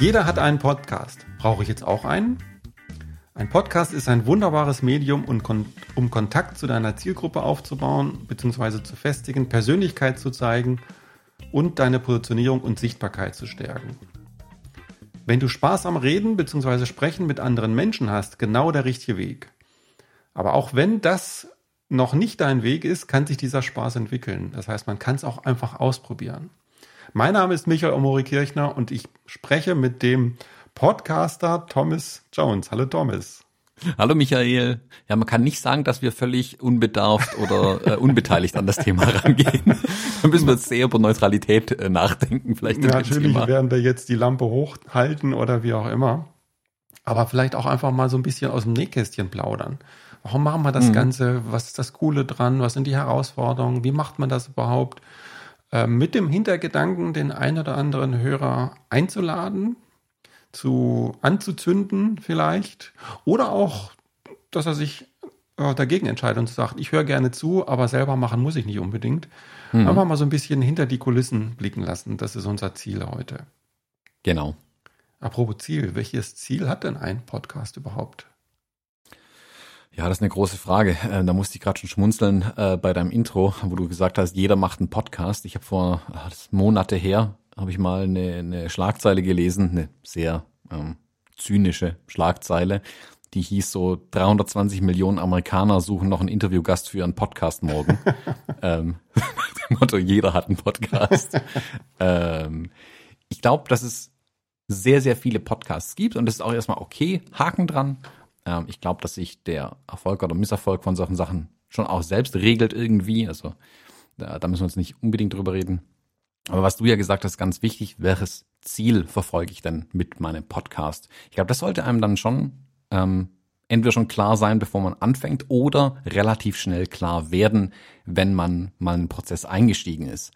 Jeder hat einen Podcast. Brauche ich jetzt auch einen? Ein Podcast ist ein wunderbares Medium, um Kontakt zu deiner Zielgruppe aufzubauen bzw. zu festigen, Persönlichkeit zu zeigen und deine Positionierung und Sichtbarkeit zu stärken. Wenn du Spaß am Reden bzw. Sprechen mit anderen Menschen hast, genau der richtige Weg. Aber auch wenn das noch nicht dein Weg ist, kann sich dieser Spaß entwickeln. Das heißt, man kann es auch einfach ausprobieren. Mein Name ist Michael Omori Kirchner und ich spreche mit dem Podcaster Thomas Jones. Hallo Thomas. Hallo Michael. Ja, man kann nicht sagen, dass wir völlig unbedarft oder äh, unbeteiligt an das Thema rangehen. da müssen wir jetzt sehr über Neutralität äh, nachdenken. Vielleicht natürlich werden wir jetzt die Lampe hochhalten oder wie auch immer. Aber vielleicht auch einfach mal so ein bisschen aus dem Nähkästchen plaudern. Warum machen wir das mhm. Ganze? Was ist das Coole dran? Was sind die Herausforderungen? Wie macht man das überhaupt? Äh, mit dem Hintergedanken, den einen oder anderen Hörer einzuladen, zu anzuzünden vielleicht oder auch, dass er sich äh, dagegen entscheidet und sagt, ich höre gerne zu, aber selber machen muss ich nicht unbedingt. Mhm. Einfach mal so ein bisschen hinter die Kulissen blicken lassen. Das ist unser Ziel heute. Genau. Apropos Ziel, welches Ziel hat denn ein Podcast überhaupt? Ja, das ist eine große Frage. Äh, da musste ich gerade schon schmunzeln äh, bei deinem Intro, wo du gesagt hast, jeder macht einen Podcast. Ich habe vor ach, Monate her habe ich mal eine, eine Schlagzeile gelesen, eine sehr ähm, zynische Schlagzeile, die hieß so 320 Millionen Amerikaner suchen noch einen Interviewgast für ihren Podcast morgen. ähm, dem Motto, jeder hat einen Podcast. ähm, ich glaube, dass es sehr, sehr viele Podcasts gibt und das ist auch erstmal okay, Haken dran. Ähm, ich glaube, dass sich der Erfolg oder Misserfolg von solchen Sachen schon auch selbst regelt irgendwie. Also da, da müssen wir uns nicht unbedingt drüber reden. Aber was du ja gesagt hast, ganz wichtig, welches Ziel verfolge ich denn mit meinem Podcast? Ich glaube, das sollte einem dann schon ähm, entweder schon klar sein, bevor man anfängt, oder relativ schnell klar werden, wenn man mal in den Prozess eingestiegen ist.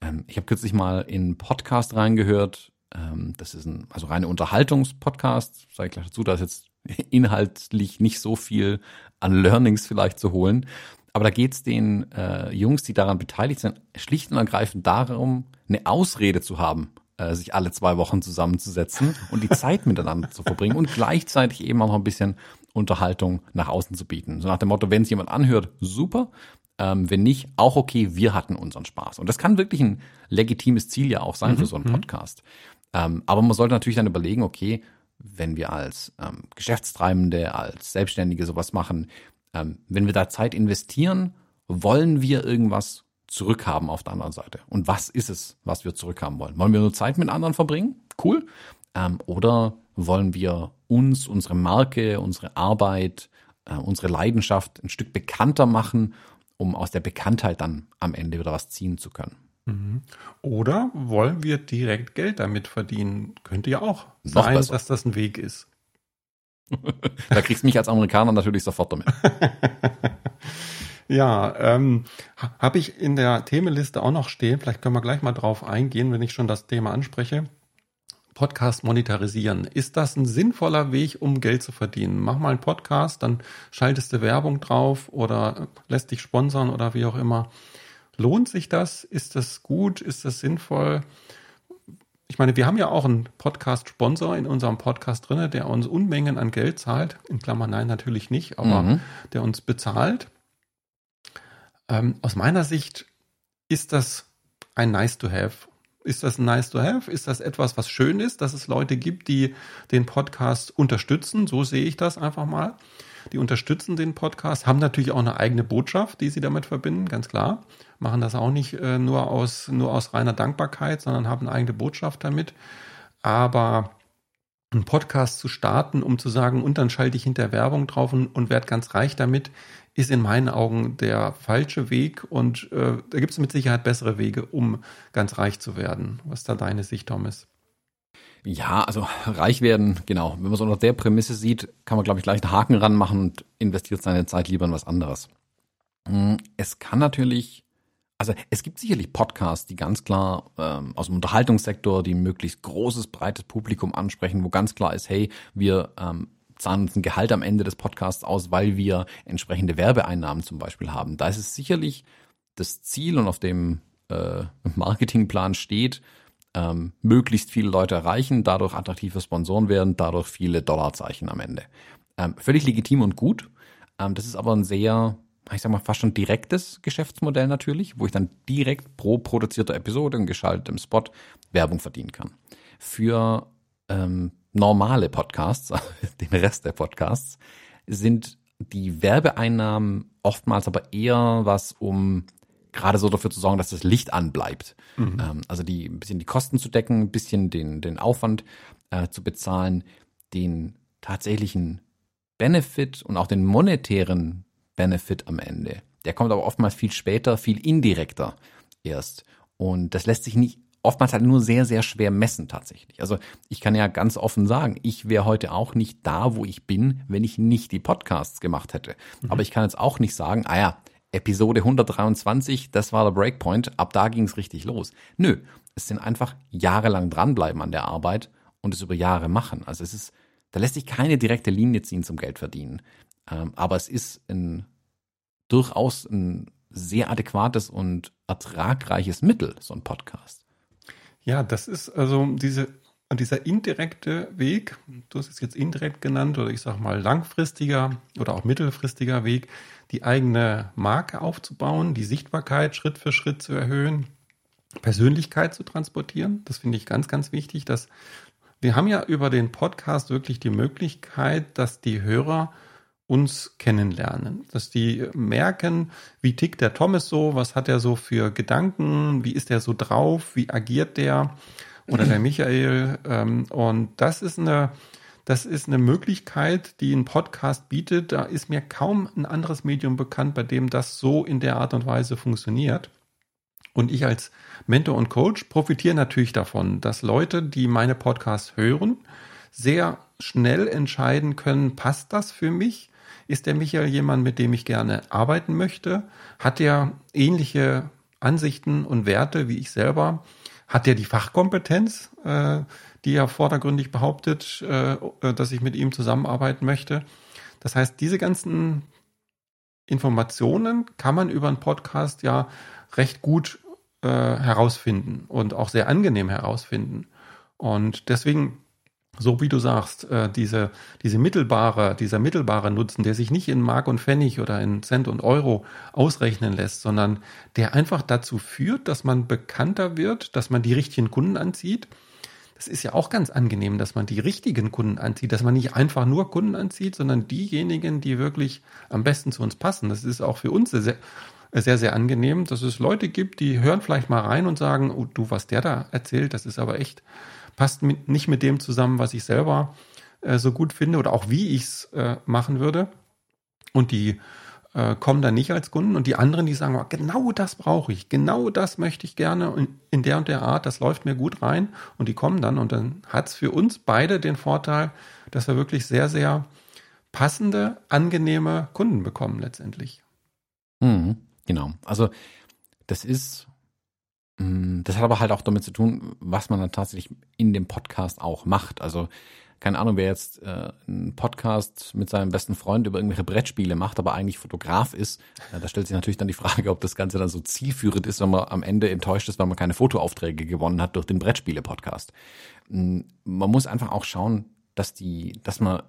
Ähm, ich habe kürzlich mal in einen Podcast reingehört. Ähm, das ist ein also reine Unterhaltungspodcast. Sage ich gleich dazu, da ist jetzt inhaltlich nicht so viel an Learnings vielleicht zu holen. Aber da geht es den äh, Jungs, die daran beteiligt sind, schlicht und ergreifend darum, eine Ausrede zu haben, äh, sich alle zwei Wochen zusammenzusetzen und die Zeit miteinander zu verbringen und gleichzeitig eben auch noch ein bisschen Unterhaltung nach außen zu bieten. So nach dem Motto, wenn es jemand anhört, super. Ähm, wenn nicht, auch okay, wir hatten unseren Spaß. Und das kann wirklich ein legitimes Ziel ja auch sein mhm, für so einen mhm. Podcast. Ähm, aber man sollte natürlich dann überlegen, okay, wenn wir als ähm, Geschäftstreibende, als Selbstständige sowas machen, ähm, wenn wir da Zeit investieren, wollen wir irgendwas zurückhaben auf der anderen Seite. Und was ist es, was wir zurückhaben wollen? Wollen wir nur Zeit mit anderen verbringen? Cool. Ähm, oder wollen wir uns, unsere Marke, unsere Arbeit, äh, unsere Leidenschaft ein Stück bekannter machen, um aus der Bekanntheit dann am Ende wieder was ziehen zu können? Mhm. Oder wollen wir direkt Geld damit verdienen? Könnte ja auch Noch sein, besser. dass das ein Weg ist. da kriegst du mich als Amerikaner natürlich sofort damit. ja, ähm, habe ich in der Themenliste auch noch stehen. Vielleicht können wir gleich mal drauf eingehen, wenn ich schon das Thema anspreche. Podcast monetarisieren. Ist das ein sinnvoller Weg, um Geld zu verdienen? Mach mal einen Podcast, dann schaltest du Werbung drauf oder lässt dich sponsern oder wie auch immer. Lohnt sich das? Ist das gut? Ist das sinnvoll? ich meine, wir haben ja auch einen Podcast-Sponsor in unserem Podcast drin, der uns Unmengen an Geld zahlt. In Klammern nein, natürlich nicht, aber mhm. der uns bezahlt. Ähm, aus meiner Sicht ist das ein Nice to Have. Ist das Nice to Have? Ist das etwas, was schön ist, dass es Leute gibt, die den Podcast unterstützen? So sehe ich das einfach mal. Die unterstützen den Podcast, haben natürlich auch eine eigene Botschaft, die sie damit verbinden, ganz klar machen das auch nicht äh, nur, aus, nur aus reiner Dankbarkeit, sondern haben eine eigene Botschaft damit. Aber einen Podcast zu starten, um zu sagen, und dann schalte ich hinter Werbung drauf und, und werde ganz reich damit, ist in meinen Augen der falsche Weg. Und äh, da gibt es mit Sicherheit bessere Wege, um ganz reich zu werden. Was ist da deine Sicht, Thomas? Ja, also reich werden, genau. Wenn man es unter der Prämisse sieht, kann man, glaube ich, gleich einen Haken ranmachen und investiert seine Zeit lieber in was anderes. Hm, es kann natürlich also es gibt sicherlich Podcasts, die ganz klar ähm, aus dem Unterhaltungssektor, die möglichst großes, breites Publikum ansprechen, wo ganz klar ist, hey, wir ähm, zahlen uns ein Gehalt am Ende des Podcasts aus, weil wir entsprechende Werbeeinnahmen zum Beispiel haben. Da ist es sicherlich das Ziel und auf dem äh, Marketingplan steht, ähm, möglichst viele Leute erreichen, dadurch attraktive Sponsoren werden, dadurch viele Dollarzeichen am Ende. Ähm, völlig legitim und gut. Ähm, das ist aber ein sehr, ich sag mal, fast schon direktes Geschäftsmodell natürlich, wo ich dann direkt pro produzierter Episode und geschaltetem Spot Werbung verdienen kann. Für ähm, normale Podcasts, den Rest der Podcasts, sind die Werbeeinnahmen oftmals aber eher was, um gerade so dafür zu sorgen, dass das Licht anbleibt. Mhm. Ähm, also die ein bisschen die Kosten zu decken, ein bisschen den, den Aufwand äh, zu bezahlen, den tatsächlichen Benefit und auch den monetären Benefit am Ende. Der kommt aber oftmals viel später, viel indirekter erst. Und das lässt sich nicht oftmals halt nur sehr, sehr schwer messen tatsächlich. Also ich kann ja ganz offen sagen, ich wäre heute auch nicht da, wo ich bin, wenn ich nicht die Podcasts gemacht hätte. Mhm. Aber ich kann jetzt auch nicht sagen, ah ja, Episode 123, das war der Breakpoint, ab da ging es richtig los. Nö, es sind einfach jahrelang dranbleiben an der Arbeit und es über Jahre machen. Also es ist, da lässt sich keine direkte Linie ziehen zum Geld verdienen. Ähm, aber es ist ein durchaus ein sehr adäquates und ertragreiches Mittel, so ein Podcast. Ja, das ist also diese, dieser indirekte Weg, du hast es jetzt indirekt genannt, oder ich sag mal langfristiger oder auch mittelfristiger Weg, die eigene Marke aufzubauen, die Sichtbarkeit Schritt für Schritt zu erhöhen, Persönlichkeit zu transportieren. Das finde ich ganz, ganz wichtig, dass wir haben ja über den Podcast wirklich die Möglichkeit, dass die Hörer uns kennenlernen, dass die merken, wie tickt der Thomas so, was hat er so für Gedanken, wie ist er so drauf, wie agiert der oder der Michael. Ähm, und das ist eine das ist eine Möglichkeit, die ein Podcast bietet. Da ist mir kaum ein anderes Medium bekannt, bei dem das so in der Art und Weise funktioniert. Und ich als Mentor und Coach profitiere natürlich davon, dass Leute, die meine Podcasts hören, sehr schnell entscheiden können, passt das für mich? Ist der Michael jemand, mit dem ich gerne arbeiten möchte? Hat er ähnliche Ansichten und Werte wie ich selber? Hat er die Fachkompetenz? Äh, die er vordergründig behauptet, äh, dass ich mit ihm zusammenarbeiten möchte. Das heißt, diese ganzen Informationen kann man über einen Podcast ja recht gut äh, herausfinden und auch sehr angenehm herausfinden. Und deswegen, so wie du sagst, äh, diese, diese mittelbare, dieser mittelbare Nutzen, der sich nicht in Mark und Pfennig oder in Cent und Euro ausrechnen lässt, sondern der einfach dazu führt, dass man bekannter wird, dass man die richtigen Kunden anzieht das ist ja auch ganz angenehm, dass man die richtigen Kunden anzieht, dass man nicht einfach nur Kunden anzieht, sondern diejenigen, die wirklich am besten zu uns passen. Das ist auch für uns sehr, sehr, sehr angenehm, dass es Leute gibt, die hören vielleicht mal rein und sagen, oh, du, was der da erzählt, das ist aber echt, passt mit, nicht mit dem zusammen, was ich selber äh, so gut finde oder auch wie ich es äh, machen würde. Und die äh, kommen dann nicht als Kunden und die anderen, die sagen, genau das brauche ich, genau das möchte ich gerne und in der und der Art, das läuft mir gut rein und die kommen dann und dann hat es für uns beide den Vorteil, dass wir wirklich sehr, sehr passende, angenehme Kunden bekommen letztendlich. Mhm, genau. Also das ist, das hat aber halt auch damit zu tun, was man dann tatsächlich in dem Podcast auch macht. Also keine Ahnung, wer jetzt äh, einen Podcast mit seinem besten Freund über irgendwelche Brettspiele macht, aber eigentlich Fotograf ist, äh, da stellt sich natürlich dann die Frage, ob das Ganze dann so zielführend ist, wenn man am Ende enttäuscht ist, weil man keine Fotoaufträge gewonnen hat durch den Brettspiele-Podcast. Mm, man muss einfach auch schauen, dass die, dass man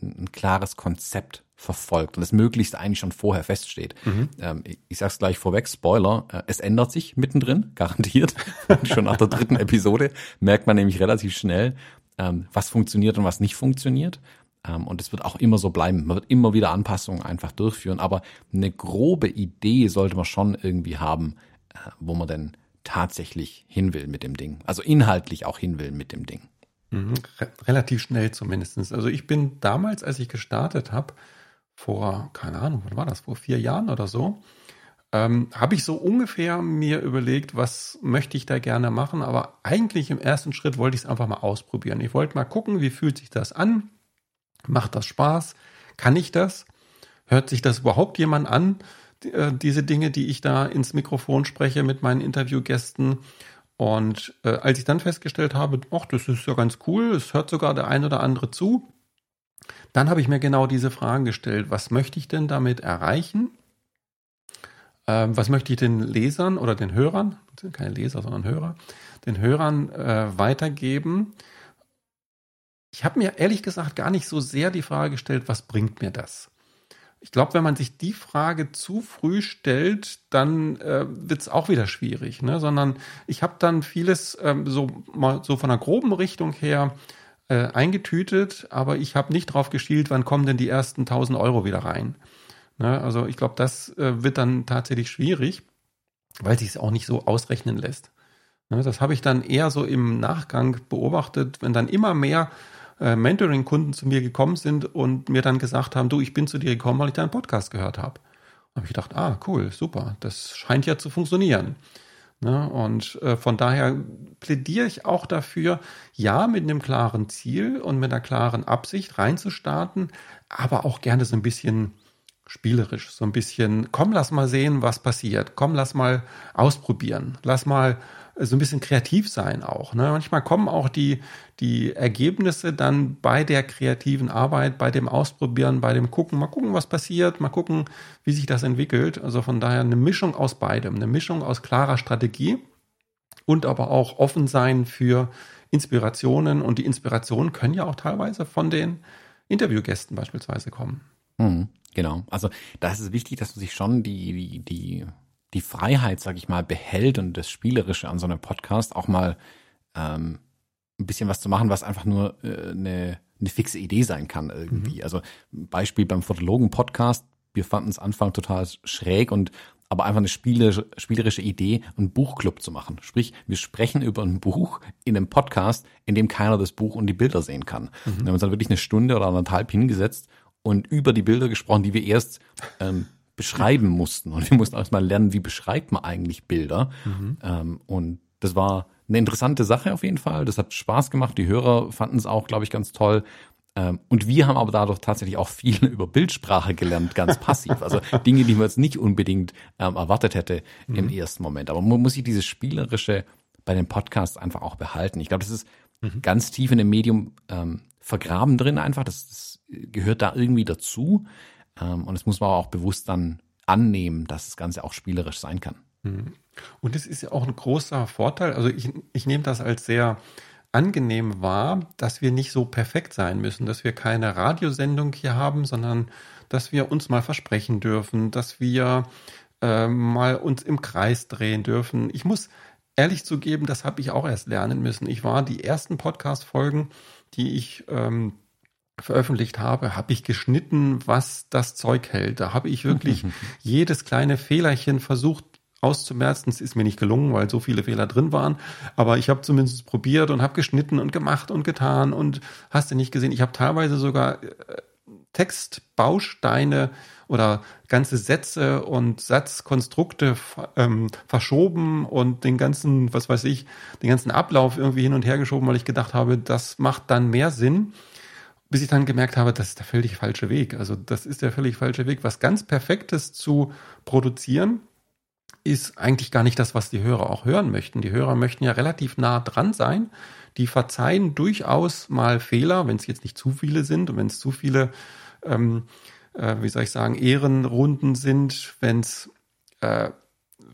ein klares Konzept verfolgt und es möglichst eigentlich schon vorher feststeht. Mhm. Ähm, ich, ich sag's gleich vorweg, Spoiler, äh, es ändert sich mittendrin, garantiert. schon nach der dritten Episode merkt man nämlich relativ schnell, ähm, was funktioniert und was nicht funktioniert. Ähm, und es wird auch immer so bleiben. Man wird immer wieder Anpassungen einfach durchführen. Aber eine grobe Idee sollte man schon irgendwie haben, äh, wo man denn tatsächlich hin will mit dem Ding. Also inhaltlich auch hin will mit dem Ding. Mhm, relativ schnell zumindestens. Also ich bin damals, als ich gestartet habe, vor, keine Ahnung, wann war das, vor vier Jahren oder so, ähm, habe ich so ungefähr mir überlegt, was möchte ich da gerne machen, aber eigentlich im ersten Schritt wollte ich es einfach mal ausprobieren. Ich wollte mal gucken, wie fühlt sich das an? Macht das Spaß? Kann ich das? Hört sich das überhaupt jemand an? Äh, diese Dinge, die ich da ins Mikrofon spreche mit meinen Interviewgästen. Und äh, als ich dann festgestellt habe, ach, das ist ja ganz cool, es hört sogar der ein oder andere zu, dann habe ich mir genau diese Fragen gestellt. Was möchte ich denn damit erreichen? Ähm, was möchte ich den Lesern oder den Hörern, keine Leser, sondern Hörer, den Hörern äh, weitergeben? Ich habe mir ehrlich gesagt gar nicht so sehr die Frage gestellt, was bringt mir das? Ich glaube, wenn man sich die Frage zu früh stellt, dann äh, wird es auch wieder schwierig, ne? Sondern ich habe dann vieles ähm, so mal so von einer groben Richtung her äh, eingetütet, aber ich habe nicht drauf geschielt, wann kommen denn die ersten 1000 Euro wieder rein. Ne? Also ich glaube, das äh, wird dann tatsächlich schwierig, weil sich es auch nicht so ausrechnen lässt. Ne? Das habe ich dann eher so im Nachgang beobachtet, wenn dann immer mehr äh, Mentoring-Kunden zu mir gekommen sind und mir dann gesagt haben, du, ich bin zu dir gekommen, weil ich deinen Podcast gehört habe. habe ich gedacht, ah, cool, super, das scheint ja zu funktionieren. Ne? Und äh, von daher plädiere ich auch dafür, ja, mit einem klaren Ziel und mit einer klaren Absicht reinzustarten, aber auch gerne so ein bisschen spielerisch, so ein bisschen, komm, lass mal sehen, was passiert. Komm, lass mal ausprobieren. Lass mal so ein bisschen kreativ sein auch. Ne? Manchmal kommen auch die, die Ergebnisse dann bei der kreativen Arbeit, bei dem Ausprobieren, bei dem Gucken, mal gucken, was passiert, mal gucken, wie sich das entwickelt. Also von daher eine Mischung aus beidem, eine Mischung aus klarer Strategie und aber auch offen sein für Inspirationen. Und die Inspirationen können ja auch teilweise von den Interviewgästen beispielsweise kommen. Mhm. Genau. Also da ist es wichtig, dass man sich schon die, die, die, die Freiheit, sag ich mal, behält und das Spielerische an so einem Podcast auch mal ähm, ein bisschen was zu machen, was einfach nur äh, eine, eine fixe Idee sein kann irgendwie. Mhm. Also Beispiel beim Fotologen-Podcast, wir fanden es Anfang total schräg und aber einfach eine spielerische, spielerische Idee, einen Buchclub zu machen. Sprich, wir sprechen über ein Buch in einem Podcast, in dem keiner das Buch und die Bilder sehen kann. Mhm. Wir haben uns dann wirklich eine Stunde oder anderthalb hingesetzt und über die Bilder gesprochen, die wir erst ähm, beschreiben mussten. Und wir mussten erstmal lernen, wie beschreibt man eigentlich Bilder. Mhm. Ähm, und das war eine interessante Sache auf jeden Fall. Das hat Spaß gemacht. Die Hörer fanden es auch, glaube ich, ganz toll. Ähm, und wir haben aber dadurch tatsächlich auch viel über Bildsprache gelernt, ganz passiv. Also Dinge, die man jetzt nicht unbedingt ähm, erwartet hätte mhm. im ersten Moment. Aber man muss sich dieses Spielerische bei den Podcasts einfach auch behalten. Ich glaube, das ist mhm. ganz tief in dem Medium ähm, vergraben drin einfach. Das, das gehört da irgendwie dazu. Ähm, und es muss man aber auch bewusst dann annehmen, dass das Ganze auch spielerisch sein kann. Mhm. Und es ist ja auch ein großer Vorteil. Also ich, ich nehme das als sehr angenehm wahr, dass wir nicht so perfekt sein müssen, dass wir keine Radiosendung hier haben, sondern dass wir uns mal versprechen dürfen, dass wir äh, mal uns im Kreis drehen dürfen. Ich muss ehrlich zugeben, das habe ich auch erst lernen müssen. Ich war die ersten Podcast-Folgen, die ich ähm, veröffentlicht habe, habe ich geschnitten, was das Zeug hält. Da habe ich wirklich jedes kleine Fehlerchen versucht auszumerzen. Es ist mir nicht gelungen, weil so viele Fehler drin waren. Aber ich habe zumindest probiert und habe geschnitten und gemacht und getan und hast du nicht gesehen. Ich habe teilweise sogar äh, Textbausteine oder ganze Sätze und Satzkonstrukte ähm, verschoben und den ganzen, was weiß ich, den ganzen Ablauf irgendwie hin und her geschoben, weil ich gedacht habe, das macht dann mehr Sinn bis ich dann gemerkt habe, das ist der völlig falsche Weg. Also das ist der völlig falsche Weg. Was ganz Perfektes zu produzieren, ist eigentlich gar nicht das, was die Hörer auch hören möchten. Die Hörer möchten ja relativ nah dran sein. Die verzeihen durchaus mal Fehler, wenn es jetzt nicht zu viele sind und wenn es zu viele, ähm, äh, wie soll ich sagen, Ehrenrunden sind, wenn es äh,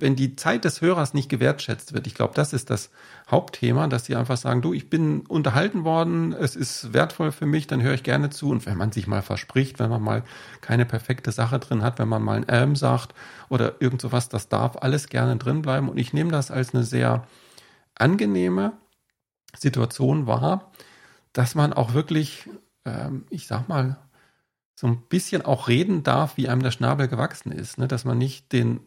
wenn die Zeit des Hörers nicht gewertschätzt wird, ich glaube, das ist das Hauptthema, dass sie einfach sagen, du, ich bin unterhalten worden, es ist wertvoll für mich, dann höre ich gerne zu. Und wenn man sich mal verspricht, wenn man mal keine perfekte Sache drin hat, wenn man mal ein Ähm sagt oder irgend sowas, das darf alles gerne drin bleiben. Und ich nehme das als eine sehr angenehme Situation wahr, dass man auch wirklich, ähm, ich sag mal, so ein bisschen auch reden darf, wie einem der Schnabel gewachsen ist, ne? dass man nicht den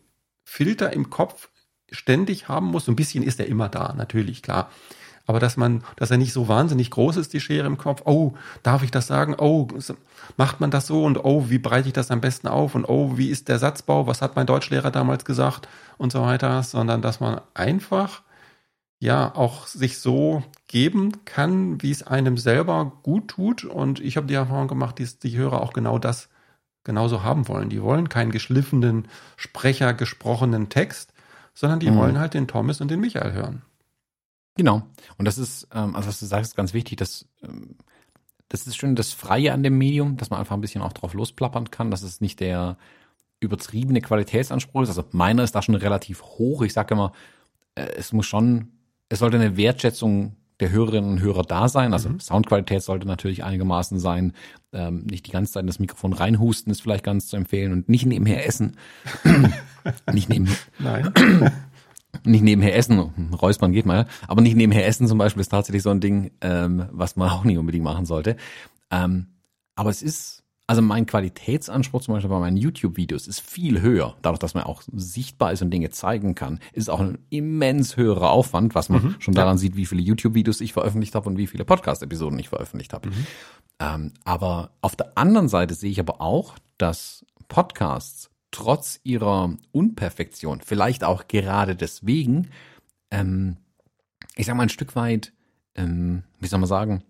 Filter im Kopf ständig haben muss. So ein bisschen ist er immer da, natürlich, klar. Aber dass man, dass er nicht so wahnsinnig groß ist, die Schere im Kopf. Oh, darf ich das sagen? Oh, macht man das so? Und oh, wie breite ich das am besten auf? Und oh, wie ist der Satzbau? Was hat mein Deutschlehrer damals gesagt? Und so weiter. Sondern, dass man einfach, ja, auch sich so geben kann, wie es einem selber gut tut. Und ich habe die Erfahrung gemacht, dass die Hörer auch genau das genauso haben wollen. Die wollen keinen geschliffenen Sprecher gesprochenen Text, sondern die mhm. wollen halt den Thomas und den Michael hören. Genau. Und das ist, ähm, also was du sagst, ganz wichtig, dass ähm, das ist schön das Freie an dem Medium, dass man einfach ein bisschen auch drauf losplappern kann, dass es nicht der übertriebene Qualitätsanspruch ist. Also meiner ist da schon relativ hoch. Ich sage immer, äh, es muss schon, es sollte eine Wertschätzung der Hörerinnen und Hörer da sein. Also mhm. Soundqualität sollte natürlich einigermaßen sein. Ähm, nicht die ganze Zeit in das Mikrofon reinhusten ist vielleicht ganz zu empfehlen und nicht nebenher essen. nicht nebenher. Nein. nicht nebenher essen, Räuspern geht mal, aber nicht nebenher essen zum Beispiel ist tatsächlich so ein Ding, ähm, was man auch nicht unbedingt machen sollte. Ähm, aber es ist, also mein Qualitätsanspruch zum Beispiel bei meinen YouTube-Videos ist viel höher. Dadurch, dass man auch sichtbar ist und Dinge zeigen kann, ist auch ein immens höherer Aufwand, was man mhm, schon daran ja. sieht, wie viele YouTube-Videos ich veröffentlicht habe und wie viele Podcast-Episoden ich veröffentlicht habe. Mhm. Ähm, aber auf der anderen Seite sehe ich aber auch, dass Podcasts trotz ihrer Unperfektion, vielleicht auch gerade deswegen, ähm, ich sag mal ein Stück weit, ähm, wie soll man sagen,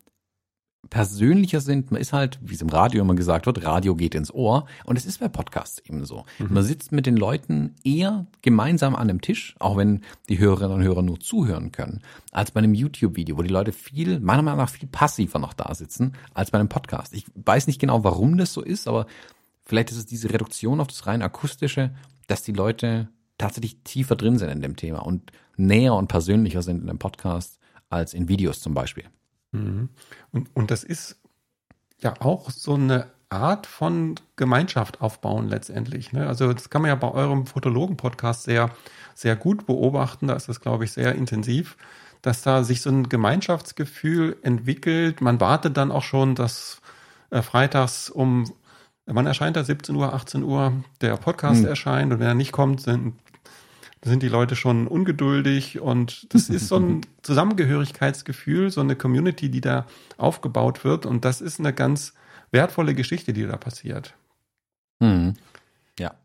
persönlicher sind. Man ist halt, wie es im Radio immer gesagt wird, Radio geht ins Ohr. Und es ist bei Podcasts eben so. Mhm. Man sitzt mit den Leuten eher gemeinsam an einem Tisch, auch wenn die Hörerinnen und Hörer nur zuhören können, als bei einem YouTube-Video, wo die Leute viel, meiner Meinung nach viel passiver noch da sitzen, als bei einem Podcast. Ich weiß nicht genau, warum das so ist, aber vielleicht ist es diese Reduktion auf das rein akustische, dass die Leute tatsächlich tiefer drin sind in dem Thema und näher und persönlicher sind in dem Podcast als in Videos zum Beispiel. Mhm. Und, und das ist ja auch so eine Art von Gemeinschaft aufbauen letztendlich. Ne? Also das kann man ja bei eurem Fotologen-Podcast sehr, sehr gut beobachten. Da ist das, glaube ich, sehr intensiv, dass da sich so ein Gemeinschaftsgefühl entwickelt. Man wartet dann auch schon, dass äh, freitags um, wann erscheint er? 17 Uhr, 18 Uhr der Podcast hm. erscheint und wenn er nicht kommt, sind sind die Leute schon ungeduldig und das ist so ein Zusammengehörigkeitsgefühl, so eine Community, die da aufgebaut wird und das ist eine ganz wertvolle Geschichte, die da passiert. Mhm. Ja.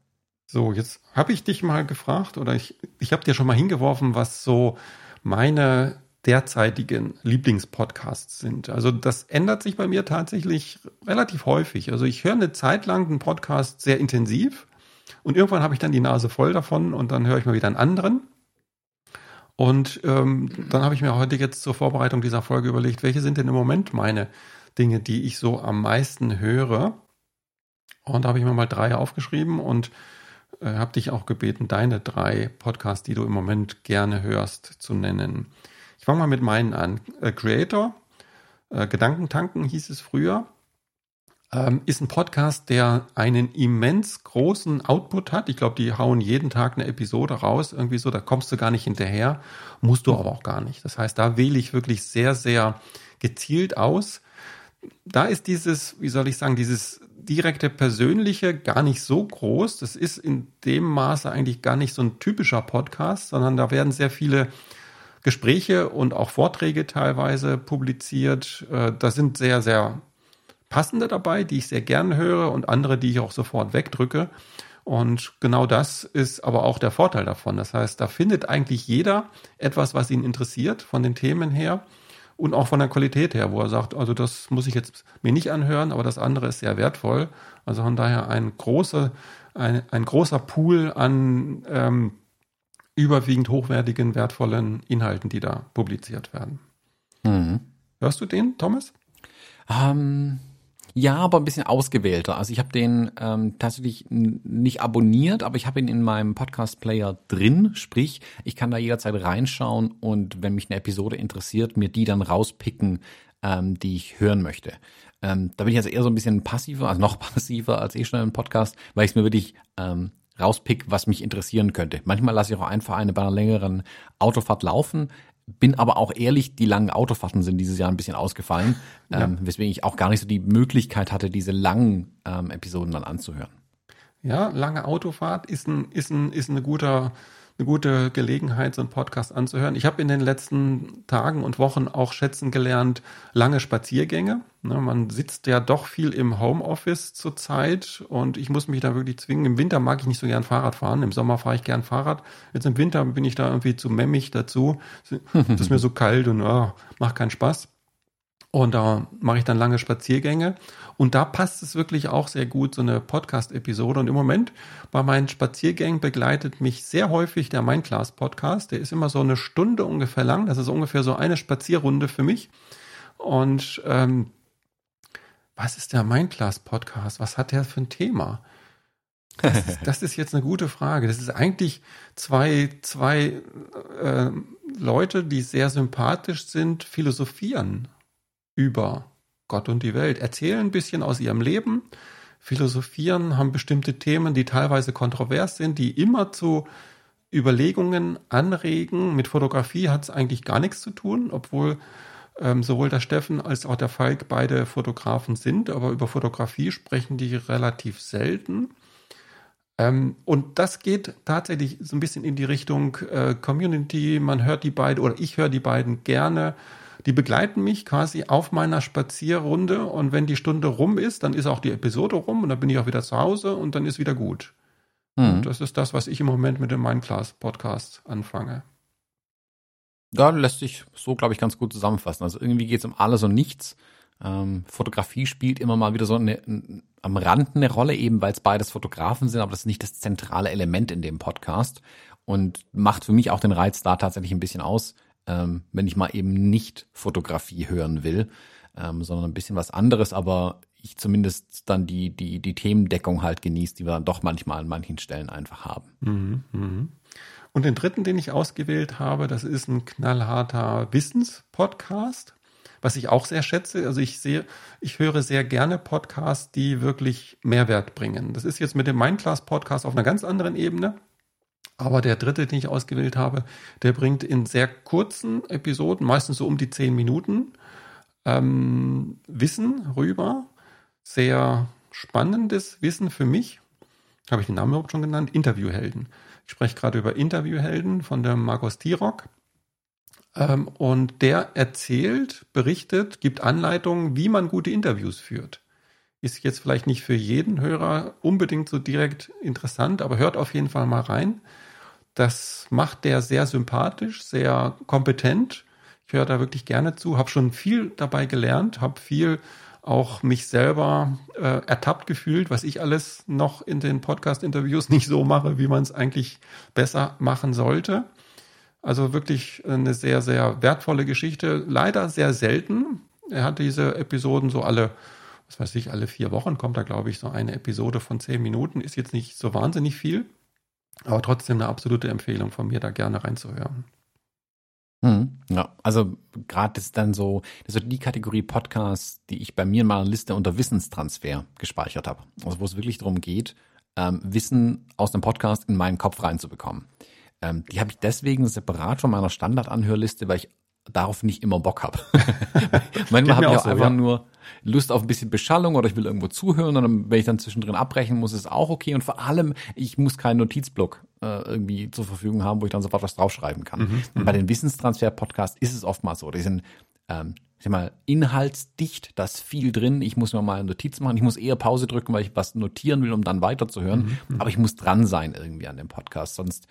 So, jetzt habe ich dich mal gefragt oder ich, ich habe dir schon mal hingeworfen, was so meine derzeitigen Lieblingspodcasts sind. Also das ändert sich bei mir tatsächlich relativ häufig. Also ich höre eine Zeit lang einen Podcast sehr intensiv und irgendwann habe ich dann die Nase voll davon und dann höre ich mal wieder einen anderen. Und ähm, dann habe ich mir heute jetzt zur Vorbereitung dieser Folge überlegt, welche sind denn im Moment meine Dinge, die ich so am meisten höre. Und da habe ich mir mal drei aufgeschrieben und äh, habe dich auch gebeten, deine drei Podcasts, die du im Moment gerne hörst, zu nennen. Ich fange mal mit meinen an. Äh, Creator, äh, Gedankentanken hieß es früher ähm, ist ein Podcast, der einen immens großen Output hat. Ich glaube, die hauen jeden Tag eine Episode raus, irgendwie so, da kommst du gar nicht hinterher, musst du aber auch gar nicht. Das heißt, da wähle ich wirklich sehr, sehr gezielt aus. Da ist dieses, wie soll ich sagen, dieses direkte Persönliche gar nicht so groß. Das ist in dem Maße eigentlich gar nicht so ein typischer Podcast, sondern da werden sehr viele Gespräche und auch Vorträge teilweise publiziert. Äh, da sind sehr, sehr passende dabei, die ich sehr gerne höre und andere, die ich auch sofort wegdrücke. Und genau das ist aber auch der Vorteil davon. Das heißt, da findet eigentlich jeder etwas, was ihn interessiert von den Themen her und auch von der Qualität her, wo er sagt, also das muss ich jetzt mir nicht anhören, aber das andere ist sehr wertvoll. Also von daher ein großer, ein, ein großer Pool an ähm, überwiegend hochwertigen, wertvollen Inhalten, die da publiziert werden. Mhm. Hörst du den, Thomas? Ähm, ja, aber ein bisschen ausgewählter. Also ich habe den ähm, tatsächlich nicht abonniert, aber ich habe ihn in meinem Podcast-Player drin. Sprich, ich kann da jederzeit reinschauen und wenn mich eine Episode interessiert, mir die dann rauspicken, ähm, die ich hören möchte. Ähm, da bin ich also eher so ein bisschen passiver, also noch passiver als eh schon im Podcast, weil ich es mir wirklich ähm, rauspick, was mich interessieren könnte. Manchmal lasse ich auch einfach eine bei einer längeren Autofahrt laufen, bin aber auch ehrlich, die langen Autofahrten sind dieses Jahr ein bisschen ausgefallen, ja. ähm, weswegen ich auch gar nicht so die Möglichkeit hatte, diese langen ähm, Episoden dann anzuhören. Ja, lange Autofahrt ist ein, ist ein, ist eine guter, eine gute Gelegenheit, so einen Podcast anzuhören. Ich habe in den letzten Tagen und Wochen auch schätzen gelernt, lange Spaziergänge. Ne, man sitzt ja doch viel im Homeoffice zurzeit und ich muss mich da wirklich zwingen. Im Winter mag ich nicht so gern Fahrrad fahren, im Sommer fahre ich gern Fahrrad. Jetzt im Winter bin ich da irgendwie zu memmig dazu. Das ist mir so kalt und oh, macht keinen Spaß. Und da mache ich dann lange Spaziergänge. Und da passt es wirklich auch sehr gut, so eine Podcast-Episode. Und im Moment bei meinen Spaziergängen begleitet mich sehr häufig der Mindclass-Podcast. Der ist immer so eine Stunde ungefähr lang. Das ist ungefähr so eine Spazierrunde für mich. Und ähm, was ist der Mindclass-Podcast? Was hat der für ein Thema? Das ist, das ist jetzt eine gute Frage. Das ist eigentlich zwei, zwei äh, Leute, die sehr sympathisch sind, philosophieren über Gott und die Welt, erzählen ein bisschen aus ihrem Leben, philosophieren, haben bestimmte Themen, die teilweise kontrovers sind, die immer zu Überlegungen anregen. Mit Fotografie hat es eigentlich gar nichts zu tun, obwohl ähm, sowohl der Steffen als auch der Falk beide Fotografen sind, aber über Fotografie sprechen die relativ selten. Ähm, und das geht tatsächlich so ein bisschen in die Richtung äh, Community. Man hört die beiden oder ich höre die beiden gerne. Die begleiten mich quasi auf meiner Spazierrunde und wenn die Stunde rum ist, dann ist auch die Episode rum und dann bin ich auch wieder zu Hause und dann ist wieder gut. Mhm. das ist das, was ich im Moment mit dem Mindclass Podcast anfange. Ja, lässt sich so, glaube ich, ganz gut zusammenfassen. Also irgendwie geht es um alles und nichts. Ähm, Fotografie spielt immer mal wieder so eine, am Rand eine Rolle, eben weil es beides Fotografen sind, aber das ist nicht das zentrale Element in dem Podcast und macht für mich auch den Reiz da tatsächlich ein bisschen aus, ähm, wenn ich mal eben nicht Fotografie hören will, ähm, sondern ein bisschen was anderes, aber ich zumindest dann die, die, die Themendeckung halt genießt, die wir dann doch manchmal an manchen Stellen einfach haben. Mhm, mh. Und den dritten, den ich ausgewählt habe, das ist ein knallharter Wissenspodcast was ich auch sehr schätze. Also ich sehe, ich höre sehr gerne Podcasts, die wirklich Mehrwert bringen. Das ist jetzt mit dem Mindclass Podcast auf einer ganz anderen Ebene. Aber der dritte, den ich ausgewählt habe, der bringt in sehr kurzen Episoden, meistens so um die zehn Minuten, ähm, Wissen rüber. Sehr spannendes Wissen für mich. Habe ich den Namen überhaupt schon genannt? Interviewhelden. Ich spreche gerade über Interviewhelden von der Markus Tirock. Ähm, und der erzählt, berichtet, gibt Anleitungen, wie man gute Interviews führt. Ist jetzt vielleicht nicht für jeden Hörer unbedingt so direkt interessant, aber hört auf jeden Fall mal rein. Das macht der sehr sympathisch, sehr kompetent. Ich höre da wirklich gerne zu, habe schon viel dabei gelernt, habe viel auch mich selber äh, ertappt gefühlt, was ich alles noch in den Podcast-Interviews nicht so mache, wie man es eigentlich besser machen sollte. Also wirklich eine sehr, sehr wertvolle Geschichte. Leider sehr selten. Er hat diese Episoden so alle, was weiß ich, alle vier Wochen kommt da, glaube ich, so eine Episode von zehn Minuten. Ist jetzt nicht so wahnsinnig viel, aber trotzdem eine absolute Empfehlung von mir, da gerne reinzuhören. Hm, ja, also gerade das ist dann so, das ist die Kategorie Podcast, die ich bei mir in meiner Liste unter Wissenstransfer gespeichert habe. Also wo es wirklich darum geht, ähm, Wissen aus dem Podcast in meinen Kopf reinzubekommen. Ähm, die habe ich deswegen separat von meiner Standardanhörliste, weil ich darauf nicht immer Bock habe. Manchmal habe ich auch, so, einfach ja. nur Lust auf ein bisschen Beschallung oder ich will irgendwo zuhören und wenn ich dann zwischendrin abbrechen muss, ist auch okay. Und vor allem, ich muss keinen Notizblock äh, irgendwie zur Verfügung haben, wo ich dann sofort was draufschreiben kann. Mhm, und bei mhm. den Wissenstransfer-Podcasts ist es oftmals so. Die sind ähm, ich sag mal, inhaltsdicht, da ist viel drin. Ich muss mir mal eine Notiz machen. Ich muss eher Pause drücken, weil ich was notieren will, um dann weiterzuhören. Mhm, mhm. Aber ich muss dran sein irgendwie an dem Podcast. Sonst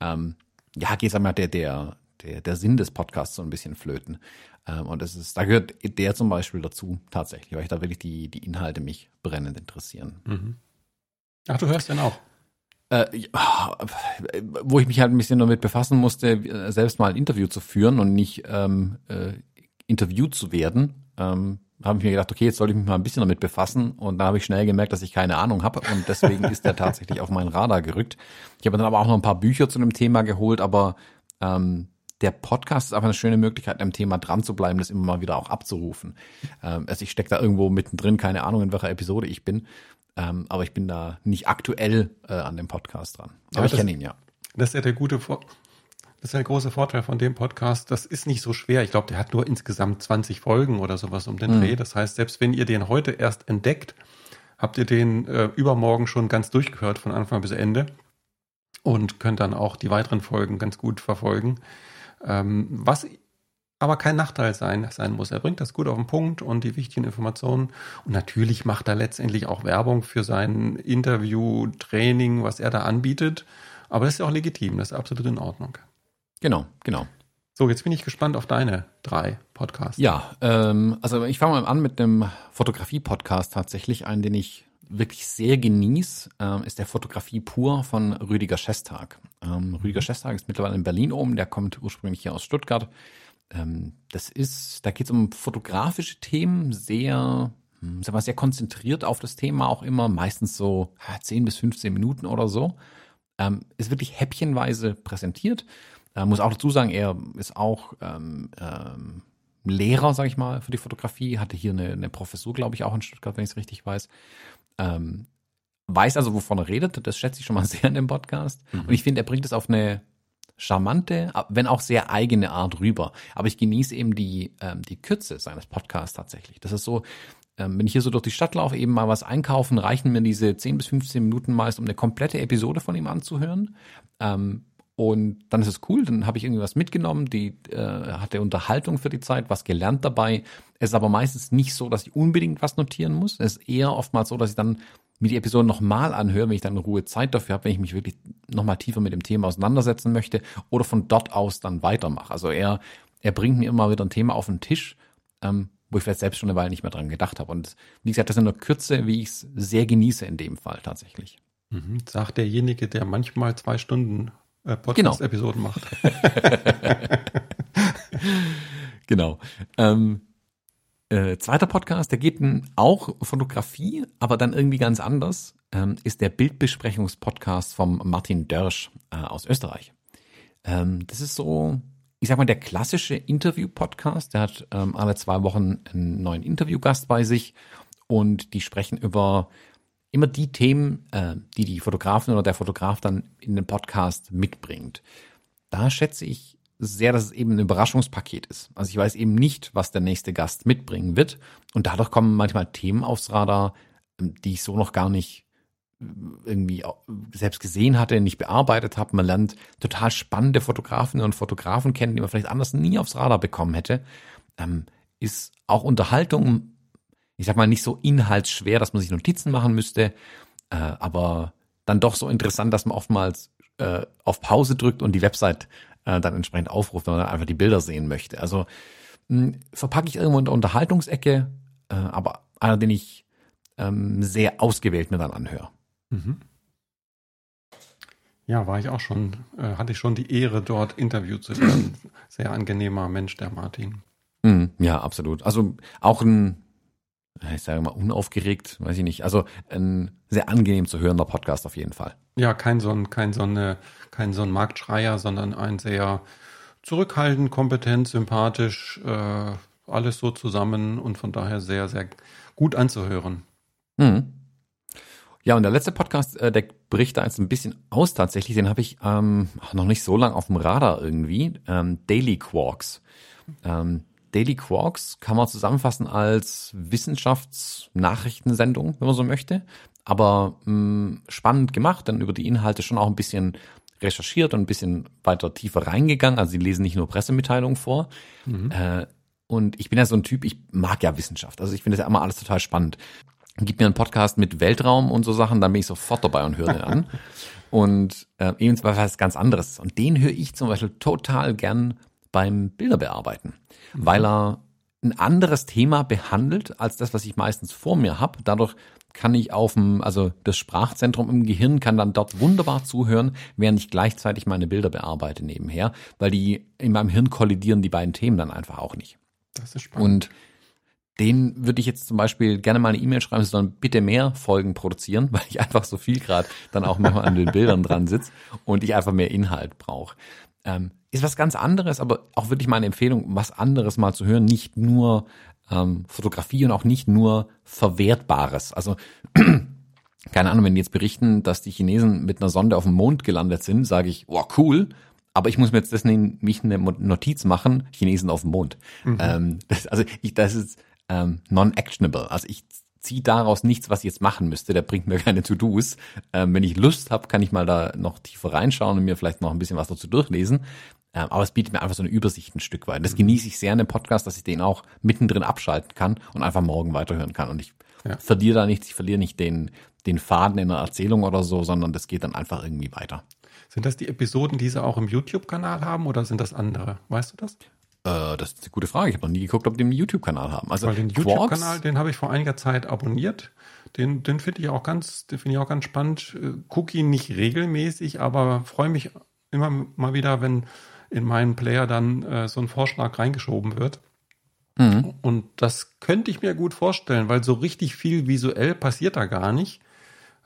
ähm, ja, geht einmal der, der, der, der Sinn des Podcasts so ein bisschen flöten. Ähm, und das ist, da gehört der zum Beispiel dazu, tatsächlich, weil ich da wirklich die, die Inhalte mich brennend interessieren. Mhm. Ach, du hörst den auch? Äh, wo ich mich halt ein bisschen damit befassen musste, selbst mal ein Interview zu führen und nicht ähm, äh, interviewt zu werden, ähm, habe ich mir gedacht, okay, jetzt soll ich mich mal ein bisschen damit befassen und da habe ich schnell gemerkt, dass ich keine Ahnung habe und deswegen ist der tatsächlich auf meinen Radar gerückt. Ich habe dann aber auch noch ein paar Bücher zu dem Thema geholt, aber ähm, der Podcast ist einfach eine schöne Möglichkeit, am Thema dran zu bleiben, das immer mal wieder auch abzurufen. Ähm, also ich stecke da irgendwo mittendrin, keine Ahnung, in welcher Episode ich bin, ähm, aber ich bin da nicht aktuell äh, an dem Podcast dran. Aber, aber ich kenne ihn ja. Das ist ja der gute Vor das ist der große Vorteil von dem Podcast. Das ist nicht so schwer. Ich glaube, der hat nur insgesamt 20 Folgen oder sowas um den mhm. Dreh. Das heißt, selbst wenn ihr den heute erst entdeckt, habt ihr den äh, übermorgen schon ganz durchgehört von Anfang bis Ende und könnt dann auch die weiteren Folgen ganz gut verfolgen. Ähm, was aber kein Nachteil sein, sein muss. Er bringt das gut auf den Punkt und die wichtigen Informationen. Und natürlich macht er letztendlich auch Werbung für sein Interview, Training, was er da anbietet. Aber das ist ja auch legitim, das ist absolut in Ordnung. Genau, genau. So, jetzt bin ich gespannt auf deine drei Podcasts. Ja, ähm, also ich fange mal an mit einem Fotografie-Podcast tatsächlich. Einen, den ich wirklich sehr genieße, ähm, ist der Fotografie pur von Rüdiger Schestag. Ähm, Rüdiger Schestag ist mittlerweile in Berlin oben, der kommt ursprünglich hier aus Stuttgart. Ähm, das ist, da geht es um fotografische Themen, sehr hm, sag mal, sehr konzentriert auf das Thema auch immer, meistens so 10 bis 15 Minuten oder so. Ähm, ist wirklich häppchenweise präsentiert. Äh, muss auch dazu sagen, er ist auch ähm, ähm, Lehrer, sag ich mal, für die Fotografie, hatte hier eine, eine Professur, glaube ich, auch in Stuttgart, wenn ich es richtig weiß. Ähm, weiß also, wovon er redet. Das schätze ich schon mal sehr in dem Podcast. Mhm. Und ich finde, er bringt es auf eine charmante, wenn auch sehr eigene Art rüber. Aber ich genieße eben die, ähm, die Kürze seines Podcasts tatsächlich. Das ist so, ähm, wenn ich hier so durch die Stadt laufe, eben mal was einkaufen, reichen mir diese 10 bis 15 Minuten meist, um eine komplette Episode von ihm anzuhören. Ähm, und dann ist es cool, dann habe ich irgendwie was mitgenommen, die äh, hatte Unterhaltung für die Zeit, was gelernt dabei. Es ist aber meistens nicht so, dass ich unbedingt was notieren muss. Es ist eher oftmals so, dass ich dann mir die Episode nochmal anhöre, wenn ich dann in Ruhe Zeit dafür habe, wenn ich mich wirklich nochmal tiefer mit dem Thema auseinandersetzen möchte oder von dort aus dann weitermache. Also er, er bringt mir immer wieder ein Thema auf den Tisch, ähm, wo ich vielleicht selbst schon eine Weile nicht mehr dran gedacht habe. Und wie gesagt, das ist in der Kürze, wie ich es sehr genieße in dem Fall tatsächlich. Mhm, sagt derjenige, der manchmal zwei Stunden äh, Podcast-Episoden genau. macht. genau. Ähm, äh, zweiter Podcast, der geht auch Fotografie, aber dann irgendwie ganz anders, ähm, ist der Bildbesprechungspodcast vom Martin Dörsch äh, aus Österreich. Ähm, das ist so, ich sag mal, der klassische Interview-Podcast. Der hat ähm, alle zwei Wochen einen neuen Interviewgast bei sich und die sprechen über immer die Themen, äh, die die Fotografin oder der Fotograf dann in den Podcast mitbringt. Da schätze ich sehr, dass es eben ein Überraschungspaket ist. Also ich weiß eben nicht, was der nächste Gast mitbringen wird. Und dadurch kommen manchmal Themen aufs Radar, ähm, die ich so noch gar nicht äh, irgendwie selbst gesehen hatte, nicht bearbeitet habe. Man lernt total spannende Fotografinnen und Fotografen kennen, die man vielleicht anders nie aufs Radar bekommen hätte. Ähm, ist auch Unterhaltung, ich sag mal, nicht so inhaltsschwer, dass man sich Notizen machen müsste, äh, aber dann doch so interessant, dass man oftmals äh, auf Pause drückt und die Website äh, dann entsprechend aufruft, wenn man einfach die Bilder sehen möchte. Also mh, verpacke ich irgendwo in der Unterhaltungsecke, äh, aber einer, den ich ähm, sehr ausgewählt mir dann anhöre. Mhm. Ja, war ich auch schon, äh, hatte ich schon die Ehre, dort Interview zu werden. Sehr angenehmer Mensch, der Martin. Mhm, ja, absolut. Also auch ein, ich sage mal, unaufgeregt, weiß ich nicht. Also ein sehr angenehm zu hörender Podcast auf jeden Fall. Ja, kein so ein, kein so eine kein so ein Marktschreier, sondern ein sehr zurückhaltend, kompetent, sympathisch, äh, alles so zusammen und von daher sehr, sehr gut anzuhören. Mhm. Ja, und der letzte Podcast, äh, der bricht da jetzt ein bisschen aus tatsächlich. Den habe ich ähm, noch nicht so lange auf dem Radar irgendwie. Ähm, Daily Quarks. Ähm, Daily Quarks kann man zusammenfassen als Wissenschaftsnachrichtensendung, wenn man so möchte. Aber mh, mm, spannend gemacht, dann über die Inhalte schon auch ein bisschen recherchiert und ein bisschen weiter tiefer reingegangen. Also sie lesen nicht nur Pressemitteilungen vor. Mhm. Äh, und ich bin ja so ein Typ, ich mag ja Wissenschaft. Also ich finde das ja immer alles total spannend. Gib mir einen Podcast mit Weltraum und so Sachen, dann bin ich sofort dabei und höre den an. und äh, eben zum Beispiel was ganz anderes. Und den höre ich zum Beispiel total gern beim Bilderbearbeiten, mhm. weil er ein anderes Thema behandelt als das, was ich meistens vor mir habe. Dadurch kann ich auf dem, also das Sprachzentrum im Gehirn kann dann dort wunderbar zuhören, während ich gleichzeitig meine Bilder bearbeite nebenher, weil die in meinem Hirn kollidieren die beiden Themen dann einfach auch nicht. Das ist spannend. Und den würde ich jetzt zum Beispiel gerne mal eine E-Mail schreiben, sollen bitte mehr Folgen produzieren, weil ich einfach so viel gerade dann auch manchmal an den Bildern dran sitze und ich einfach mehr Inhalt brauche. Ähm, ist was ganz anderes, aber auch wirklich meine Empfehlung, was anderes mal zu hören, nicht nur ähm, Fotografie und auch nicht nur Verwertbares. Also keine Ahnung, wenn die jetzt berichten, dass die Chinesen mit einer Sonde auf dem Mond gelandet sind, sage ich, wow, cool, aber ich muss mir jetzt deswegen nicht eine Notiz machen, Chinesen auf dem Mond. Mhm. Ähm, das, also ich, das ist ähm, non-actionable. Also ich ziehe daraus nichts, was ich jetzt machen müsste. Der bringt mir keine To-Dos. Ähm, wenn ich Lust habe, kann ich mal da noch tiefer reinschauen und mir vielleicht noch ein bisschen was dazu durchlesen. Ähm, aber es bietet mir einfach so eine Übersicht ein Stück weit. Das mhm. genieße ich sehr in dem Podcast, dass ich den auch mittendrin abschalten kann und einfach morgen weiterhören kann. Und ich ja. verliere da nichts, ich verliere nicht den, den Faden in der Erzählung oder so, sondern das geht dann einfach irgendwie weiter. Sind das die Episoden, die sie auch im YouTube-Kanal haben oder sind das andere? Weißt du das? Äh, das ist eine gute Frage. Ich habe noch nie geguckt, ob die einen YouTube-Kanal haben. Also Weil den YouTube-Kanal, den habe ich vor einiger Zeit abonniert. Den, den finde ich auch ganz, den finde ich auch ganz spannend. Äh, gucke ihn nicht regelmäßig, aber freue mich immer mal wieder, wenn in meinen Player dann äh, so ein Vorschlag reingeschoben wird. Mhm. Und das könnte ich mir gut vorstellen, weil so richtig viel visuell passiert da gar nicht.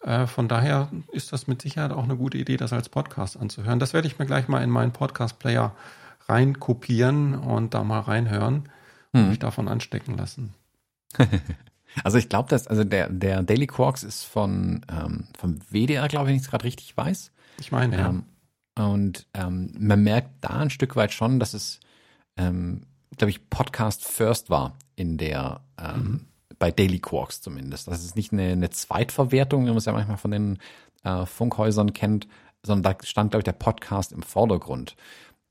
Äh, von daher ist das mit Sicherheit auch eine gute Idee, das als Podcast anzuhören. Das werde ich mir gleich mal in meinen Podcast-Player reinkopieren und da mal reinhören und mhm. mich davon anstecken lassen. also ich glaube, dass also der der Daily Quarks ist von ähm, vom WDR, glaube ich, wenn ich es gerade richtig weiß. Ich meine ja. Ähm, und ähm, man merkt da ein Stück weit schon, dass es, ähm, glaube ich, Podcast First war in der ähm, mhm bei Daily Quarks zumindest. Das ist nicht eine, eine Zweitverwertung, wie man es ja manchmal von den äh, Funkhäusern kennt, sondern da stand, glaube ich, der Podcast im Vordergrund.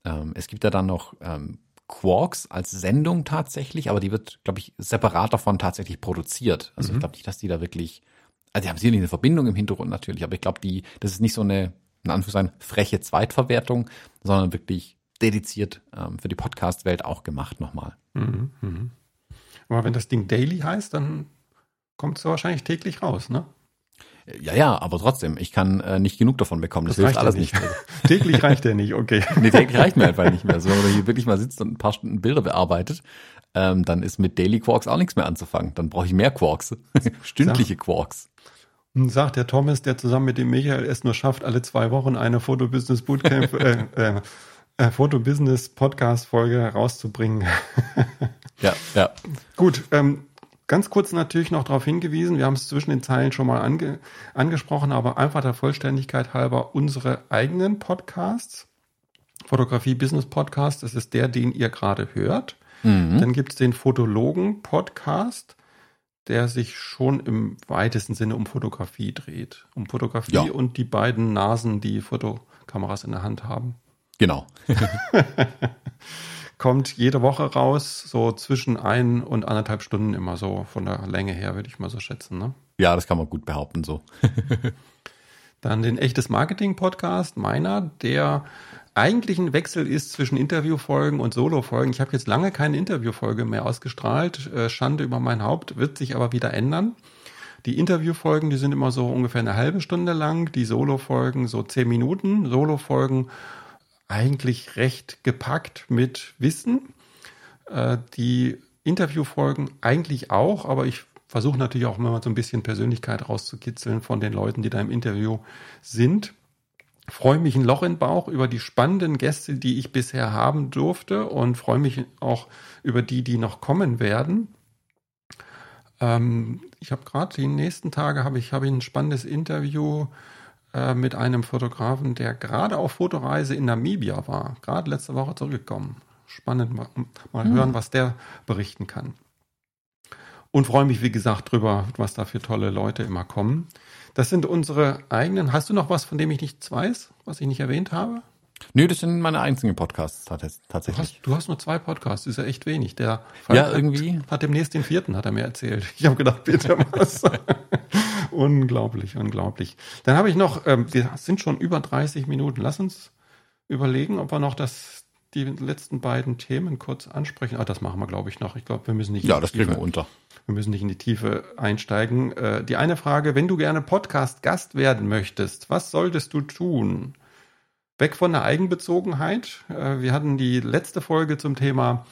Ähm, es gibt ja dann noch ähm, Quarks als Sendung tatsächlich, aber die wird, glaube ich, separat davon tatsächlich produziert. Also mhm. ich glaube nicht, dass die da wirklich, also die haben sicherlich eine Verbindung im Hintergrund natürlich, aber ich glaube, die, das ist nicht so eine, in Anführungszeichen, freche Zweitverwertung, sondern wirklich dediziert ähm, für die Podcast-Welt auch gemacht nochmal. Mhm. Mhm. Aber wenn das Ding Daily heißt, dann kommt es wahrscheinlich täglich raus, ne? Ja, ja, aber trotzdem, ich kann äh, nicht genug davon bekommen. Das, das hilft alles nicht. nicht. täglich reicht der nicht, okay. nee, täglich reicht mir einfach nicht mehr. So, wenn man hier wirklich mal sitzt und ein paar Stunden Bilder bearbeitet, ähm, dann ist mit Daily Quarks auch nichts mehr anzufangen. Dann brauche ich mehr Quarks. Stündliche Quarks. Und sagt der Thomas, der zusammen mit dem Michael es nur schafft, alle zwei Wochen eine Fotobusiness Bootcamp, äh, äh, äh, Fotobusiness Podcast Folge rauszubringen. Ja, ja. Gut, ähm, ganz kurz natürlich noch darauf hingewiesen, wir haben es zwischen den Zeilen schon mal ange angesprochen, aber einfach der Vollständigkeit halber unsere eigenen Podcasts. Fotografie Business Podcast, das ist der, den ihr gerade hört. Mhm. Dann gibt es den Fotologen Podcast, der sich schon im weitesten Sinne um Fotografie dreht. Um Fotografie ja. und die beiden Nasen, die Fotokameras in der Hand haben. Genau. kommt jede Woche raus, so zwischen ein und anderthalb Stunden immer so von der Länge her, würde ich mal so schätzen. Ne? Ja, das kann man gut behaupten so. Dann den echtes Marketing-Podcast, meiner, der eigentlich ein Wechsel ist zwischen Interviewfolgen und Solofolgen. Ich habe jetzt lange keine Interviewfolge mehr ausgestrahlt. Äh, Schande über mein Haupt, wird sich aber wieder ändern. Die Interviewfolgen, die sind immer so ungefähr eine halbe Stunde lang, die Solofolgen so zehn Minuten. Solofolgen eigentlich recht gepackt mit Wissen. Äh, die Interviewfolgen eigentlich auch, aber ich versuche natürlich auch immer so ein bisschen Persönlichkeit rauszukitzeln von den Leuten, die da im Interview sind. Freue mich ein Loch im Bauch über die spannenden Gäste, die ich bisher haben durfte und freue mich auch über die, die noch kommen werden. Ähm, ich habe gerade die nächsten Tage habe ich, habe ich ein spannendes Interview äh, mit einem Fotografen, der gerade auf Fotoreise in Namibia war, gerade letzte Woche zurückgekommen. Spannend, mal, mal hm. hören, was der berichten kann. Und freue mich, wie gesagt, drüber, was da für tolle Leute immer kommen. Das sind unsere eigenen. Hast du noch was, von dem ich nichts weiß, was ich nicht erwähnt habe? Nö, das sind meine einzigen Podcasts tatsächlich. Du hast, du hast nur zwei Podcasts, ist ja echt wenig. Der ja, irgendwie. Hat demnächst den vierten, hat er mir erzählt. Ich habe gedacht, bitte was. unglaublich, unglaublich. Dann habe ich noch, ähm, wir sind schon über 30 Minuten. Lass uns überlegen, ob wir noch das, die letzten beiden Themen kurz ansprechen. Ah, das machen wir, glaube ich, noch. Ich glaube, wir müssen nicht. Ja, das kriegen wir unter. Wir müssen nicht in die Tiefe einsteigen. Äh, die eine Frage, wenn du gerne Podcast-Gast werden möchtest, was solltest du tun? Weg von der Eigenbezogenheit. Äh, wir hatten die letzte Folge zum Thema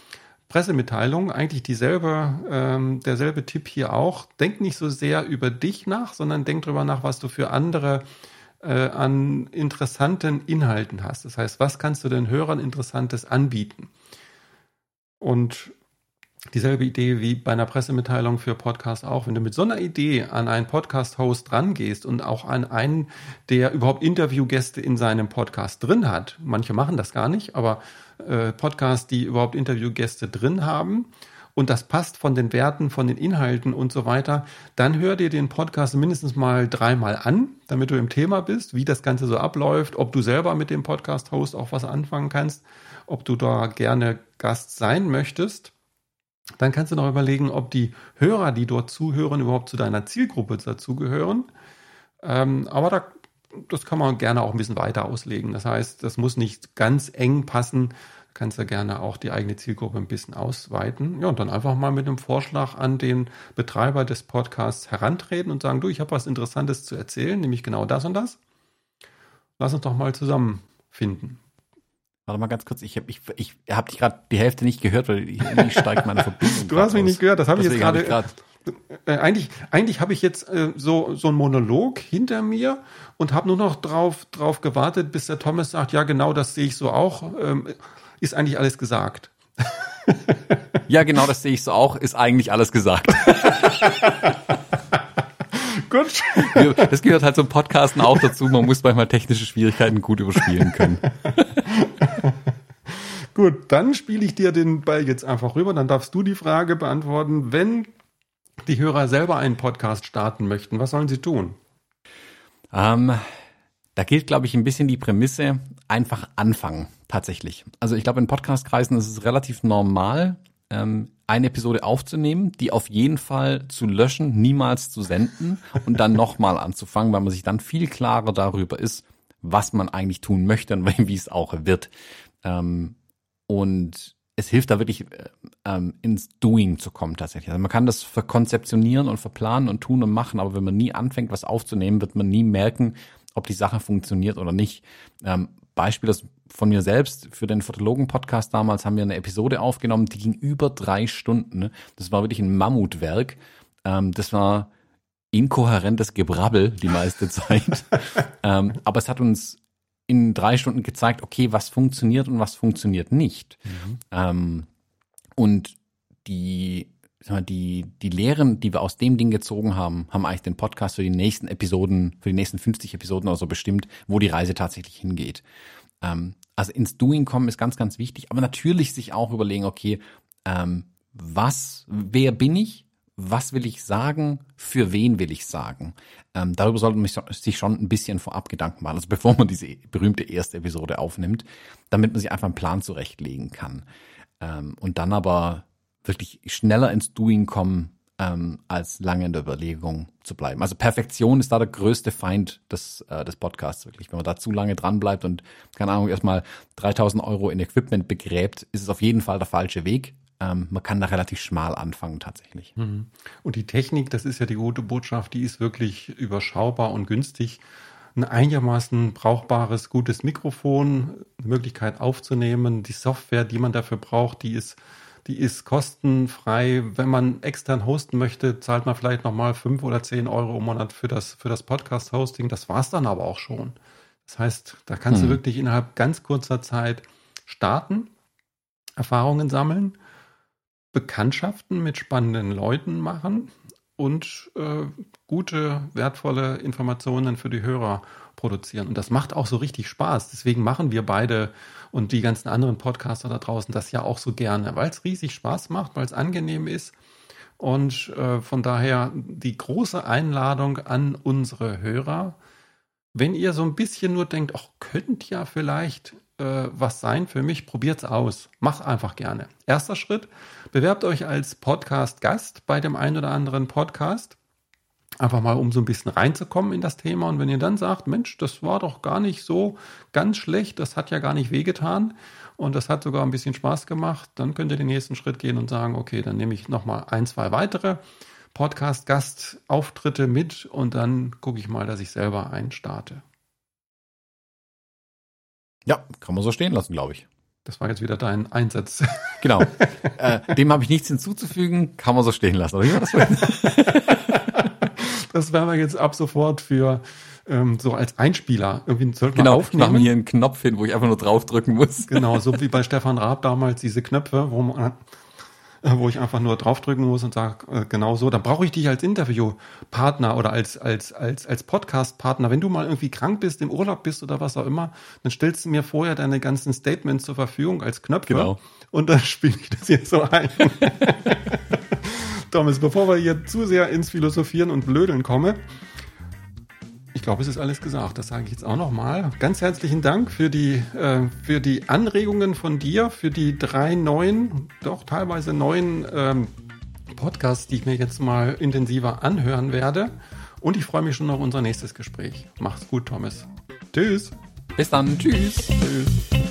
Pressemitteilung, eigentlich dieselbe, ähm, derselbe Tipp hier auch. Denk nicht so sehr über dich nach, sondern denk drüber nach, was du für andere äh, an interessanten Inhalten hast. Das heißt, was kannst du den Hörern Interessantes anbieten? Und Dieselbe Idee wie bei einer Pressemitteilung für Podcast auch. Wenn du mit so einer Idee an einen Podcast-Host rangehst und auch an einen, der überhaupt Interviewgäste in seinem Podcast drin hat, manche machen das gar nicht, aber äh, Podcasts, die überhaupt Interviewgäste drin haben, und das passt von den Werten, von den Inhalten und so weiter, dann hör dir den Podcast mindestens mal dreimal an, damit du im Thema bist, wie das Ganze so abläuft, ob du selber mit dem Podcast-Host auch was anfangen kannst, ob du da gerne Gast sein möchtest. Dann kannst du noch überlegen, ob die Hörer, die dort zuhören, überhaupt zu deiner Zielgruppe dazugehören. Ähm, aber da, das kann man gerne auch ein bisschen weiter auslegen. Das heißt, das muss nicht ganz eng passen. Du kannst ja gerne auch die eigene Zielgruppe ein bisschen ausweiten. Ja, und dann einfach mal mit einem Vorschlag an den Betreiber des Podcasts herantreten und sagen, du, ich habe was Interessantes zu erzählen, nämlich genau das und das. Lass uns doch mal zusammenfinden. Warte mal ganz kurz, ich habe ich, ich hab dich gerade die Hälfte nicht gehört, weil irgendwie steigt meine Verbindung. Du hast mich aus. nicht gehört, das habe ich jetzt Deswegen hab gerade. Äh, eigentlich eigentlich habe ich jetzt äh, so, so einen Monolog hinter mir und habe nur noch drauf, drauf gewartet, bis der Thomas sagt, ja genau, das sehe ich so auch. Ähm, ist eigentlich alles gesagt. Ja, genau, das sehe ich so auch, ist eigentlich alles gesagt. Gut. Das gehört halt zum Podcasten auch dazu, man muss manchmal technische Schwierigkeiten gut überspielen können. Gut, dann spiele ich dir den Ball jetzt einfach rüber. Dann darfst du die Frage beantworten. Wenn die Hörer selber einen Podcast starten möchten, was sollen sie tun? Ähm, da gilt, glaube ich, ein bisschen die Prämisse, einfach anfangen, tatsächlich. Also ich glaube, in Podcastkreisen ist es relativ normal, ähm, eine Episode aufzunehmen, die auf jeden Fall zu löschen, niemals zu senden und dann nochmal anzufangen, weil man sich dann viel klarer darüber ist, was man eigentlich tun möchte und wie es auch wird. Ähm, und es hilft da wirklich äh, ähm, ins Doing zu kommen tatsächlich. Also man kann das verkonzeptionieren und verplanen und tun und machen, aber wenn man nie anfängt, was aufzunehmen, wird man nie merken, ob die Sache funktioniert oder nicht. Ähm, Beispiel das von mir selbst für den Fotologen-Podcast damals haben wir eine Episode aufgenommen, die ging über drei Stunden. Das war wirklich ein Mammutwerk. Ähm, das war inkohärentes Gebrabbel die meiste Zeit. ähm, aber es hat uns in drei Stunden gezeigt, okay, was funktioniert und was funktioniert nicht. Mhm. Ähm, und die, sag mal, die, die Lehren, die wir aus dem Ding gezogen haben, haben eigentlich den Podcast für die nächsten Episoden, für die nächsten 50 Episoden oder so bestimmt, wo die Reise tatsächlich hingeht. Ähm, also ins Doing kommen ist ganz, ganz wichtig, aber natürlich sich auch überlegen, okay, ähm, was, wer bin ich? Was will ich sagen? Für wen will ich sagen? Ähm, darüber sollte man sich schon ein bisschen vorab Gedanken machen, also bevor man diese berühmte erste Episode aufnimmt, damit man sich einfach einen Plan zurechtlegen kann. Ähm, und dann aber wirklich schneller ins Doing kommen, ähm, als lange in der Überlegung zu bleiben. Also Perfektion ist da der größte Feind des, äh, des Podcasts wirklich. Wenn man da zu lange dran bleibt und, keine Ahnung, erstmal 3000 Euro in Equipment begräbt, ist es auf jeden Fall der falsche Weg. Ähm, man kann da relativ schmal anfangen tatsächlich. Mhm. Und die Technik, das ist ja die gute Botschaft, die ist wirklich überschaubar und günstig. Ein einigermaßen brauchbares, gutes Mikrofon, Möglichkeit aufzunehmen, die Software, die man dafür braucht, die ist die ist kostenfrei. Wenn man extern hosten möchte, zahlt man vielleicht nochmal fünf oder zehn Euro im Monat für das, für das Podcast-Hosting. Das war's dann aber auch schon. Das heißt, da kannst hm. du wirklich innerhalb ganz kurzer Zeit starten, Erfahrungen sammeln, Bekanntschaften mit spannenden Leuten machen und äh, gute, wertvolle Informationen für die Hörer produzieren. Und das macht auch so richtig Spaß. Deswegen machen wir beide und die ganzen anderen Podcaster da draußen das ja auch so gerne, weil es riesig Spaß macht, weil es angenehm ist. Und äh, von daher die große Einladung an unsere Hörer, wenn ihr so ein bisschen nur denkt, ach, könnte ja vielleicht äh, was sein für mich, probiert's aus. Macht einfach gerne. Erster Schritt, bewerbt euch als Podcast-Gast bei dem einen oder anderen Podcast. Einfach mal, um so ein bisschen reinzukommen in das Thema. Und wenn ihr dann sagt, Mensch, das war doch gar nicht so ganz schlecht, das hat ja gar nicht wehgetan und das hat sogar ein bisschen Spaß gemacht, dann könnt ihr den nächsten Schritt gehen und sagen, okay, dann nehme ich nochmal ein, zwei weitere Podcast-Gastauftritte mit und dann gucke ich mal, dass ich selber einen starte. Ja, kann man so stehen lassen, glaube ich. Das war jetzt wieder dein Einsatz. Genau. äh, dem habe ich nichts hinzuzufügen, kann man so stehen lassen. Oder das? werden wir jetzt ab sofort für ähm, so als Einspieler irgendwie sollten genau, aufnehmen. Genau, hier einen Knopf hin, wo ich einfach nur draufdrücken muss. Genau, so wie bei Stefan Raab damals diese Knöpfe, wo man wo ich einfach nur draufdrücken muss und sage, äh, genau so, dann brauche ich dich als Interviewpartner oder als, als, als, als Podcast-Partner. Wenn du mal irgendwie krank bist, im Urlaub bist oder was auch immer, dann stellst du mir vorher deine ganzen Statements zur Verfügung als Knöpfe. Genau. Und dann spiele ich das jetzt so ein. Thomas, bevor wir hier zu sehr ins Philosophieren und Blödeln kommen, ich glaube, es ist alles gesagt. Das sage ich jetzt auch nochmal. Ganz herzlichen Dank für die, äh, für die Anregungen von dir, für die drei neuen, doch teilweise neuen ähm, Podcasts, die ich mir jetzt mal intensiver anhören werde. Und ich freue mich schon auf unser nächstes Gespräch. Mach's gut, Thomas. Tschüss. Bis dann. Tschüss. Tschüss.